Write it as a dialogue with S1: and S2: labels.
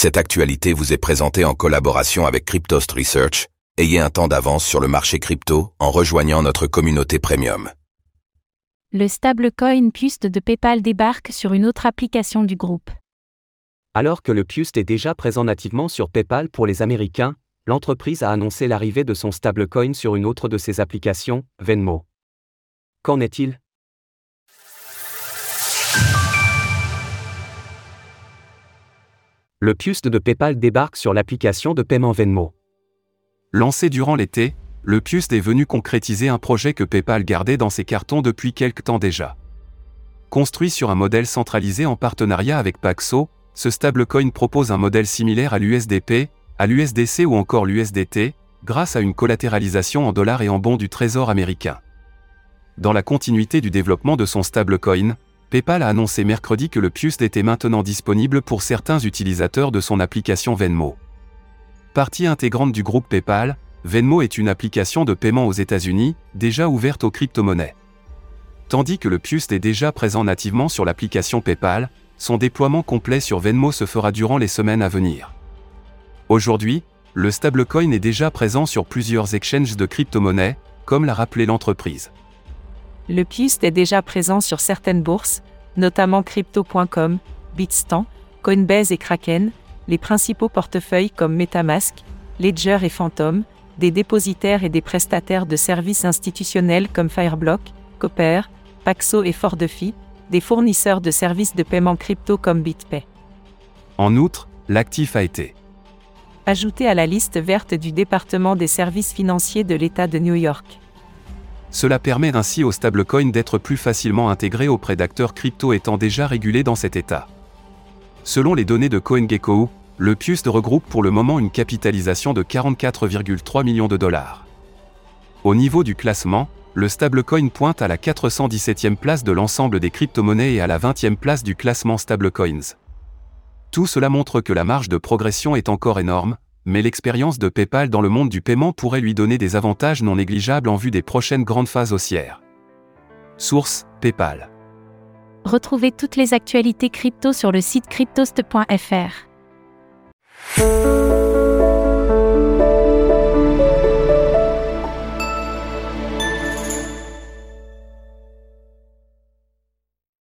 S1: Cette actualité vous est présentée en collaboration avec Cryptost Research. Ayez un temps d'avance sur le marché crypto en rejoignant notre communauté premium.
S2: Le stablecoin Pust de PayPal débarque sur une autre application du groupe.
S3: Alors que le Pust est déjà présent nativement sur PayPal pour les Américains, l'entreprise a annoncé l'arrivée de son stablecoin sur une autre de ses applications, Venmo. Qu'en est-il? Le Pust de PayPal débarque sur l'application de paiement Venmo.
S4: Lancé durant l'été, le Pust est venu concrétiser un projet que PayPal gardait dans ses cartons depuis quelque temps déjà. Construit sur un modèle centralisé en partenariat avec Paxo, ce stablecoin propose un modèle similaire à l'USDP, à l'USDC ou encore l'USDT, grâce à une collatéralisation en dollars et en bons du Trésor américain. Dans la continuité du développement de son stablecoin, PayPal a annoncé mercredi que le Pust était maintenant disponible pour certains utilisateurs de son application Venmo. Partie intégrante du groupe PayPal, Venmo est une application de paiement aux États-Unis, déjà ouverte aux crypto-monnaies. Tandis que le Pust est déjà présent nativement sur l'application PayPal, son déploiement complet sur Venmo se fera durant les semaines à venir. Aujourd'hui, le stablecoin est déjà présent sur plusieurs exchanges de crypto-monnaies, comme l'a rappelé l'entreprise.
S5: Le Pust est déjà présent sur certaines bourses, notamment Crypto.com, Bitstamp, Coinbase et Kraken, les principaux portefeuilles comme Metamask, Ledger et Phantom, des dépositaires et des prestataires de services institutionnels comme Fireblock, Copper, Paxo et Fordefi, des fournisseurs de services de paiement crypto comme BitPay.
S4: En outre, l'actif a été
S5: ajouté à la liste verte du département des services financiers de l'État de New York.
S4: Cela permet ainsi au stablecoin d'être plus facilement intégré auprès d'acteurs crypto étant déjà régulés dans cet état. Selon les données de CoinGecko, le Pust regroupe pour le moment une capitalisation de 44,3 millions de dollars. Au niveau du classement, le stablecoin pointe à la 417e place de l'ensemble des crypto-monnaies et à la 20e place du classement stablecoins. Tout cela montre que la marge de progression est encore énorme, mais l'expérience de PayPal dans le monde du paiement pourrait lui donner des avantages non négligeables en vue des prochaines grandes phases haussières. Source PayPal.
S2: Retrouvez toutes les actualités crypto sur le site cryptost.fr.